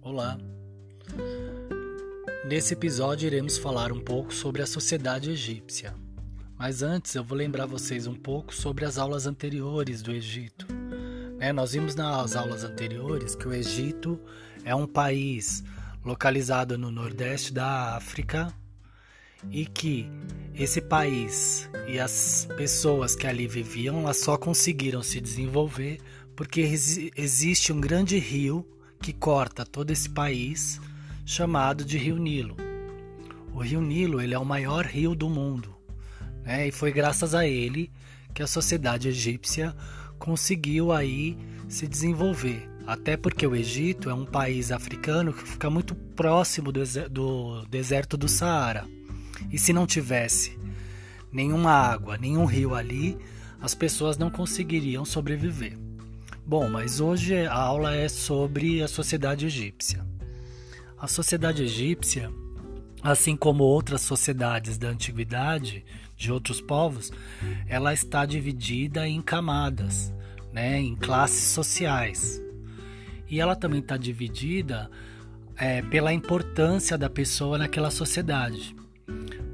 Olá. Nesse episódio iremos falar um pouco sobre a sociedade egípcia. Mas antes eu vou lembrar vocês um pouco sobre as aulas anteriores do Egito. Né? Nós vimos nas aulas anteriores que o Egito é um país localizado no nordeste da África e que esse país e as pessoas que ali viviam elas só conseguiram se desenvolver porque existe um grande rio que corta todo esse país, chamado de Rio Nilo. O Rio Nilo ele é o maior rio do mundo, né? e foi graças a ele que a sociedade egípcia conseguiu aí se desenvolver. Até porque o Egito é um país africano que fica muito próximo do, deserto do Saara. E se não tivesse nenhuma água, nenhum rio ali, as pessoas não conseguiriam sobreviver. Bom, mas hoje a aula é sobre a sociedade egípcia. A sociedade egípcia, assim como outras sociedades da antiguidade de outros povos, ela está dividida em camadas, né, em classes sociais. E ela também está dividida é, pela importância da pessoa naquela sociedade.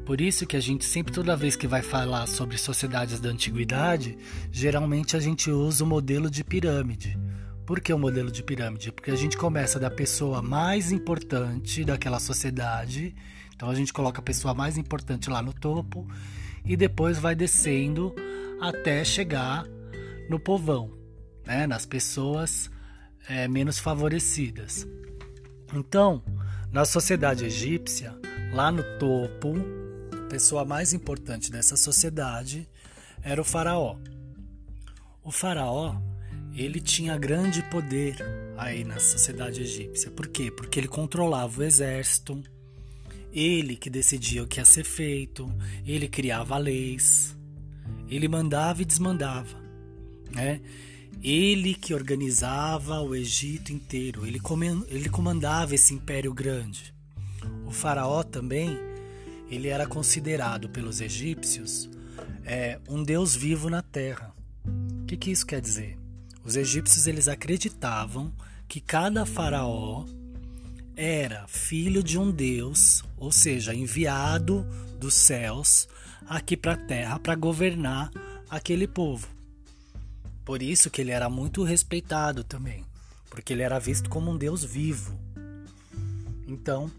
Por isso que a gente sempre, toda vez que vai falar sobre sociedades da antiguidade, geralmente a gente usa o modelo de pirâmide. Por que o modelo de pirâmide? Porque a gente começa da pessoa mais importante daquela sociedade, então a gente coloca a pessoa mais importante lá no topo e depois vai descendo até chegar no povão, né? nas pessoas é, menos favorecidas. Então, na sociedade egípcia, lá no topo, pessoa mais importante dessa sociedade era o faraó. O faraó, ele tinha grande poder aí na sociedade egípcia. Por quê? Porque ele controlava o exército, ele que decidia o que ia ser feito, ele criava leis, ele mandava e desmandava, né? Ele que organizava o Egito inteiro, ele, ele comandava esse império grande. O faraó também ele era considerado pelos egípcios é, um deus vivo na terra. O que, que isso quer dizer? Os egípcios eles acreditavam que cada faraó era filho de um deus, ou seja, enviado dos céus aqui para a terra para governar aquele povo. Por isso que ele era muito respeitado também, porque ele era visto como um deus vivo. Então,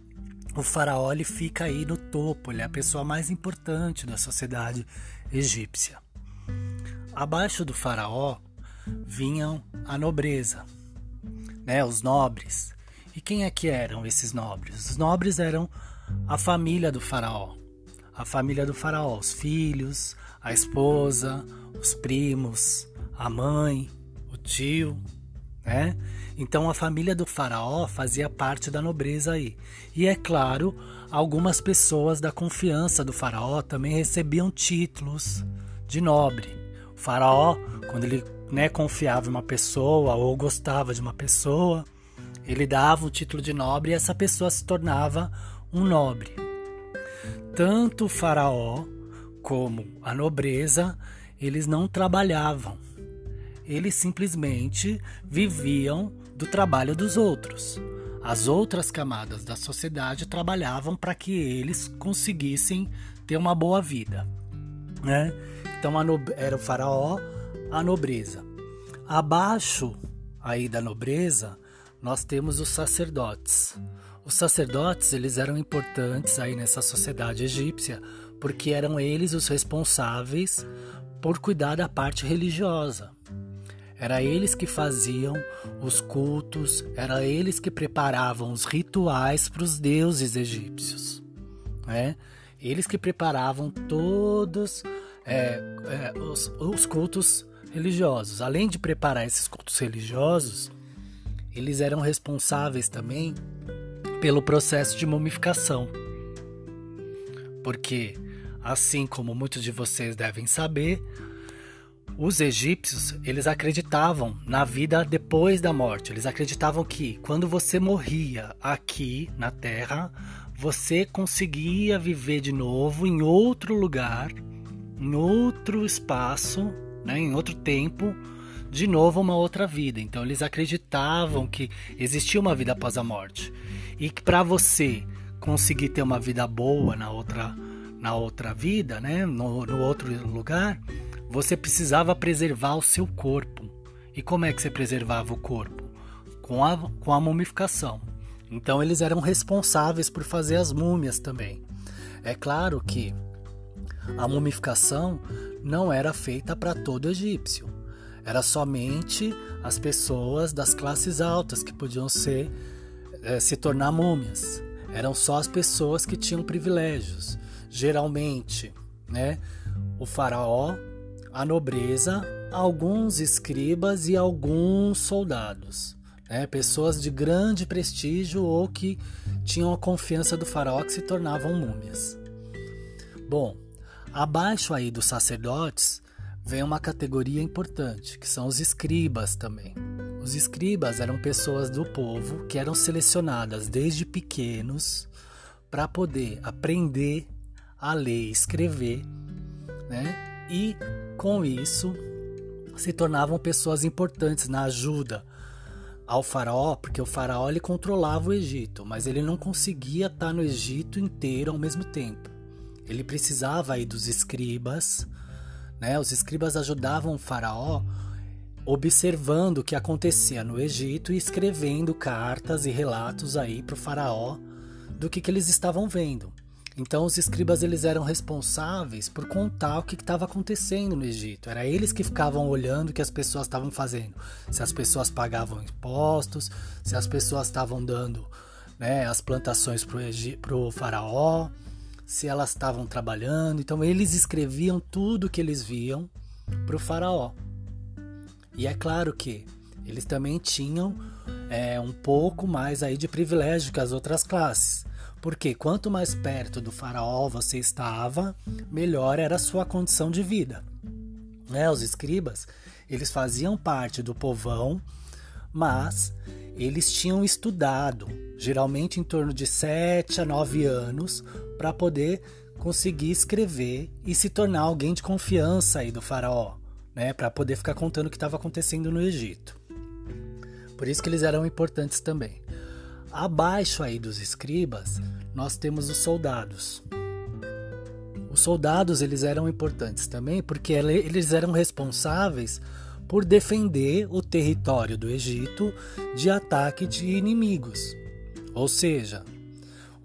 o faraó ele fica aí no topo, ele é a pessoa mais importante da sociedade egípcia. Abaixo do faraó vinham a nobreza, né, os nobres. E quem é que eram esses nobres? Os nobres eram a família do faraó. A família do faraó, os filhos, a esposa, os primos, a mãe, o tio, né? Então a família do faraó fazia parte da nobreza aí. E é claro, algumas pessoas da confiança do faraó também recebiam títulos de nobre. O faraó, quando ele né, confiava em uma pessoa ou gostava de uma pessoa, ele dava o título de nobre e essa pessoa se tornava um nobre. Tanto o faraó como a nobreza, eles não trabalhavam. Eles simplesmente viviam do trabalho dos outros. As outras camadas da sociedade trabalhavam para que eles conseguissem ter uma boa vida. Né? Então era o faraó, a nobreza. Abaixo aí da nobreza, nós temos os sacerdotes. Os sacerdotes eles eram importantes aí nessa sociedade egípcia porque eram eles os responsáveis por cuidar da parte religiosa. Era eles que faziam os cultos, era eles que preparavam os rituais para os deuses egípcios. Né? Eles que preparavam todos é, é, os, os cultos religiosos. Além de preparar esses cultos religiosos, eles eram responsáveis também pelo processo de mumificação. Porque, assim como muitos de vocês devem saber, Os egípcios, eles acreditavam na vida depois da morte. Eles acreditavam que quando você morria aqui na Terra, você conseguia viver de novo em outro lugar, em outro espaço, né, em outro tempo, de novo uma outra vida. Então eles acreditavam que existia uma vida após a morte e que para você conseguir ter uma vida boa na outra na outra vida, né, no, no outro lugar, você precisava preservar o seu corpo. E como é que você preservava o corpo? Com a, com a mumificação. Então eles eram responsáveis por fazer as múmias também. É claro que a mumificação não era feita para todo egípcio. Era somente as pessoas das classes altas que podiam ser é, se tornar múmias. Eram só as pessoas que tinham privilégios. Geralmente, né, o faraó a nobreza, alguns escribas e alguns soldados, né? pessoas de grande prestígio ou que tinham a confiança do faraó que se tornavam múmias. Bom, abaixo aí dos sacerdotes vem uma categoria importante, que são os escribas também. Os escribas eram pessoas do povo que eram selecionadas desde pequenos para poder aprender a ler e escrever, né? E com isso, se tornavam pessoas importantes na ajuda ao faraó, porque o faraó ele controlava o Egito, mas ele não conseguia estar no Egito inteiro ao mesmo tempo. Ele precisava aí dos escribas, né? Os escribas ajudavam o faraó observando o que acontecia no Egito e escrevendo cartas e relatos aí para o faraó do que, que eles estavam vendo. Então os escribas eles eram responsáveis por contar o que estava acontecendo no Egito. Era eles que ficavam olhando o que as pessoas estavam fazendo. Se as pessoas pagavam impostos, se as pessoas estavam dando né, as plantações para o faraó, se elas estavam trabalhando. Então eles escreviam tudo que eles viam para o faraó. E é claro que eles também tinham é, um pouco mais aí de privilégio que as outras classes. Porque quanto mais perto do faraó você estava, melhor era a sua condição de vida. Né? Os escribas, eles faziam parte do povão, mas eles tinham estudado, geralmente em torno de 7 a 9 anos, para poder conseguir escrever e se tornar alguém de confiança aí do faraó, né, para poder ficar contando o que estava acontecendo no Egito. Por isso que eles eram importantes também. Abaixo aí dos escribas, nós temos os soldados. Os soldados eles eram importantes também porque eles eram responsáveis por defender o território do Egito de ataque de inimigos. Ou seja,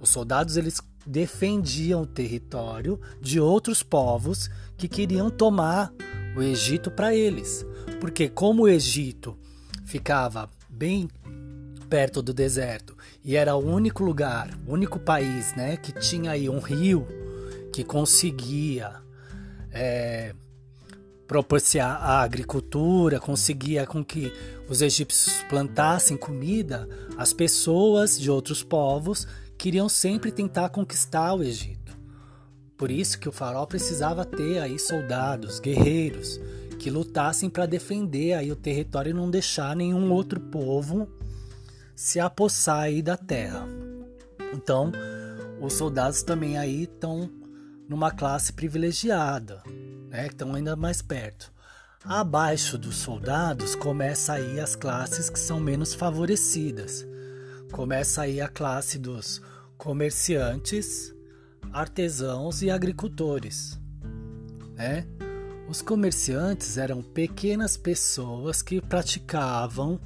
os soldados eles defendiam o território de outros povos que queriam tomar o Egito para eles. Porque como o Egito ficava bem perto do deserto e era o único lugar, o único país, né, que tinha aí um rio que conseguia é, propiciar a agricultura, conseguia com que os egípcios plantassem comida, as pessoas de outros povos queriam sempre tentar conquistar o Egito. Por isso que o faraó precisava ter aí soldados, guerreiros, que lutassem para defender aí o território e não deixar nenhum outro povo se apossar aí da terra. Então, os soldados também aí estão numa classe privilegiada, né? Estão ainda mais perto. Abaixo dos soldados começa aí as classes que são menos favorecidas. Começa aí a classe dos comerciantes, artesãos e agricultores, né? Os comerciantes eram pequenas pessoas que praticavam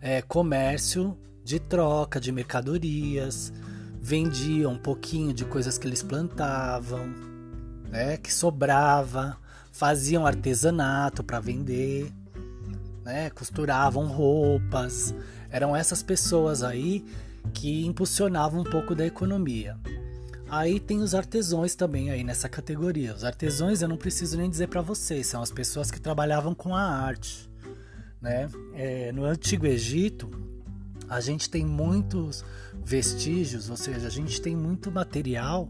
é, comércio de troca de mercadorias, vendiam um pouquinho de coisas que eles plantavam, né, que sobrava, faziam artesanato para vender, né, costuravam roupas. Eram essas pessoas aí que impulsionavam um pouco da economia. Aí tem os artesãos também aí nessa categoria. Os artesãos eu não preciso nem dizer para vocês, são as pessoas que trabalhavam com a arte. Né? É, no Antigo Egito, a gente tem muitos vestígios, ou seja, a gente tem muito material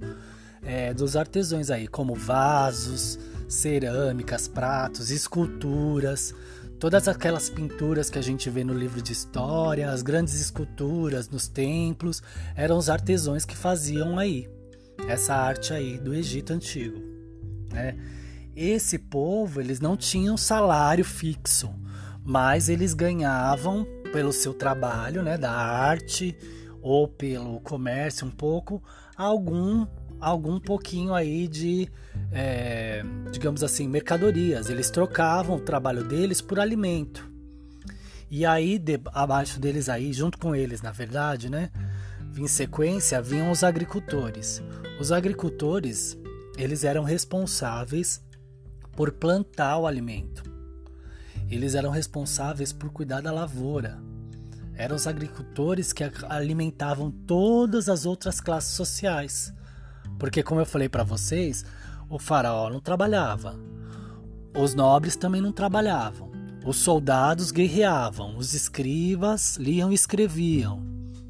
é, dos artesãos aí, como vasos, cerâmicas, pratos, esculturas, todas aquelas pinturas que a gente vê no livro de história, as grandes esculturas nos templos, eram os artesãos que faziam aí essa arte aí do Egito antigo, né? Esse povo, eles não tinham salário fixo, mas eles ganhavam pelo seu trabalho, né, da arte ou pelo comércio um pouco, algum algum pouquinho aí de, é, digamos assim, mercadorias. Eles trocavam o trabalho deles por alimento. E aí, de, abaixo deles aí, junto com eles, na verdade, né? Em sequência, vinham os agricultores. Os agricultores, eles eram responsáveis por plantar o alimento. Eles eram responsáveis por cuidar da lavoura. Eram os agricultores que alimentavam todas as outras classes sociais. Porque, como eu falei para vocês, o faraó não trabalhava, os nobres também não trabalhavam, os soldados guerreavam, os escribas liam e escreviam,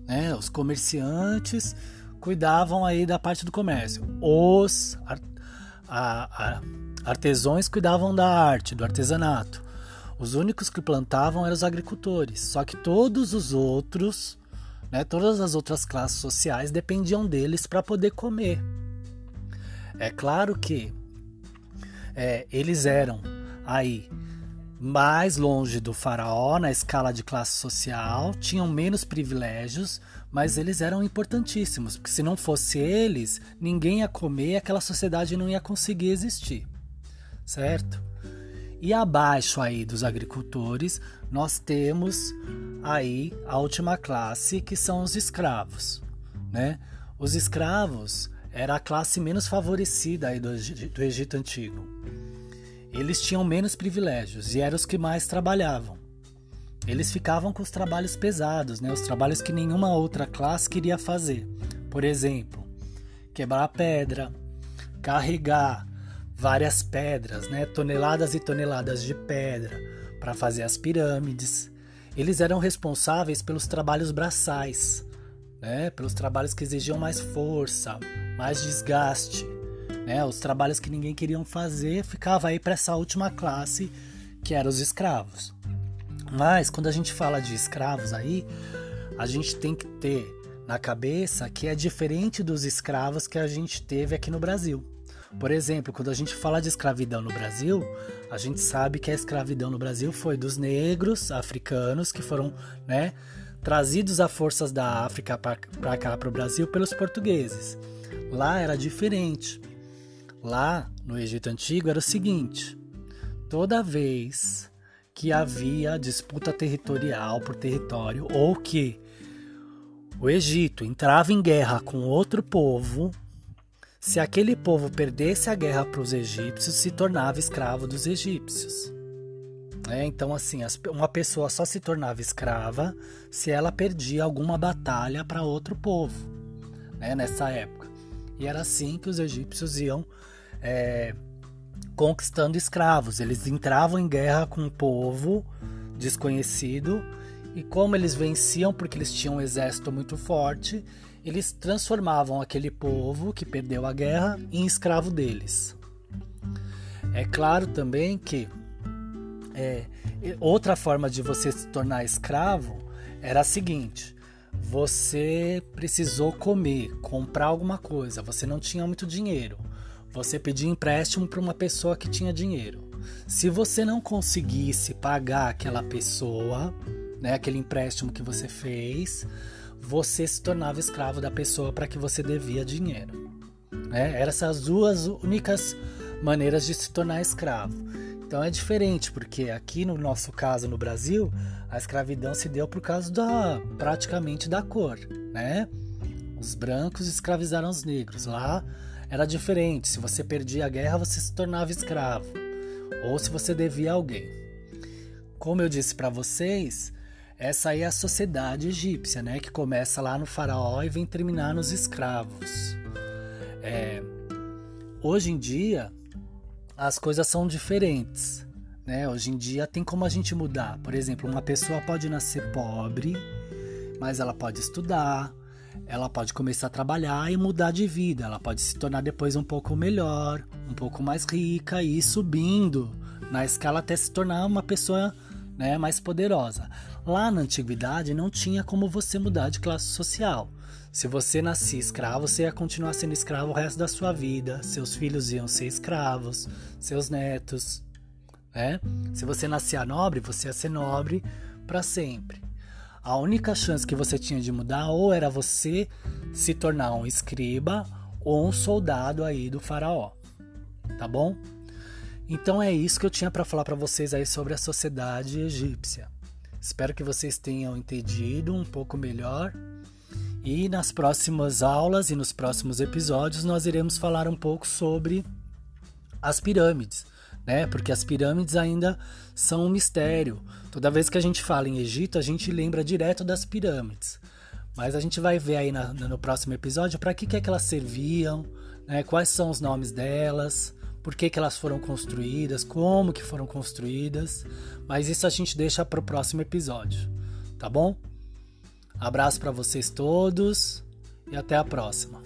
né? os comerciantes cuidavam aí da parte do comércio, os a, a, artesãos cuidavam da arte, do artesanato. Os únicos que plantavam eram os agricultores, só que todos os outros né? Todas as outras classes sociais dependiam deles para poder comer. É claro que é, eles eram aí mais longe do faraó na escala de classe social, tinham menos privilégios, mas eles eram importantíssimos, porque se não fosse eles, ninguém ia comer, aquela sociedade não ia conseguir existir, certo? E abaixo aí dos agricultores, nós temos aí a última classe, que são os escravos, né? Os escravos era a classe menos favorecida aí do, do Egito Antigo. Eles tinham menos privilégios e eram os que mais trabalhavam. Eles ficavam com os trabalhos pesados, né? Os trabalhos que nenhuma outra classe queria fazer. Por exemplo, quebrar pedra, carregar, várias pedras, né? toneladas e toneladas de pedra para fazer as pirâmides. Eles eram responsáveis pelos trabalhos braçais, né? pelos trabalhos que exigiam mais força, mais desgaste. Né? Os trabalhos que ninguém queria fazer ficava aí para essa última classe, que eram os escravos. Mas quando a gente fala de escravos aí, a gente tem que ter na cabeça que é diferente dos escravos que a gente teve aqui no Brasil. Por exemplo, quando a gente fala de escravidão no Brasil, a gente sabe que a escravidão no Brasil foi dos negros africanos que foram, né, trazidos a forças da África para cá para o Brasil pelos portugueses. Lá era diferente. Lá no Egito Antigo era o seguinte: toda vez que havia disputa territorial por território ou que o Egito entrava em guerra com outro povo, se aquele povo perdesse a guerra para os egípcios, se tornava escravo dos egípcios. É, então, assim, uma pessoa só se tornava escrava se ela perdia alguma batalha para outro povo, né, nessa época. E era assim que os egípcios iam é, conquistando escravos. Eles entravam em guerra com um povo desconhecido e como eles venciam porque eles tinham um exército muito forte, eles transformavam aquele povo que perdeu a guerra em escravo deles. É claro também que é, outra forma de você se tornar escravo era a seguinte: você precisou comer, comprar alguma coisa, você não tinha muito dinheiro, você pedia empréstimo para uma pessoa que tinha dinheiro. Se você não conseguisse pagar aquela pessoa, né, aquele empréstimo que você fez, você se tornava escravo da pessoa para que você devia dinheiro. Né? Eram essas duas únicas maneiras de se tornar escravo. Então é diferente, porque aqui no nosso caso no Brasil, a escravidão se deu por causa da praticamente da cor, né? Os brancos escravizaram os negros. Lá era diferente. Se você perdia a guerra, você se tornava escravo, ou se você devia a alguém. Como eu disse para vocês, essa aí é a sociedade egípcia, né? Que começa lá no faraó e vem terminar nos escravos. É, hoje em dia, as coisas são diferentes. Né? Hoje em dia tem como a gente mudar. Por exemplo, uma pessoa pode nascer pobre, mas ela pode estudar, ela pode começar a trabalhar e mudar de vida. Ela pode se tornar depois um pouco melhor, um pouco mais rica e ir subindo na escala até se tornar uma pessoa né, mais poderosa. Lá na antiguidade não tinha como você mudar de classe social. Se você nascia escravo, você ia continuar sendo escravo o resto da sua vida. Seus filhos iam ser escravos, seus netos. Né? Se você nascia nobre, você ia ser nobre para sempre. A única chance que você tinha de mudar ou era você se tornar um escriba ou um soldado aí do faraó. Tá bom? Então é isso que eu tinha para falar para vocês aí sobre a sociedade egípcia. Espero que vocês tenham entendido um pouco melhor. E nas próximas aulas e nos próximos episódios nós iremos falar um pouco sobre as pirâmides, né? Porque as pirâmides ainda são um mistério. Toda vez que a gente fala em Egito, a gente lembra direto das pirâmides. Mas a gente vai ver aí na, no próximo episódio para que, que é que elas serviam, né? quais são os nomes delas, por que, que elas foram construídas, como que foram construídas, mas isso a gente deixa para o próximo episódio, tá bom? Abraço para vocês todos e até a próxima.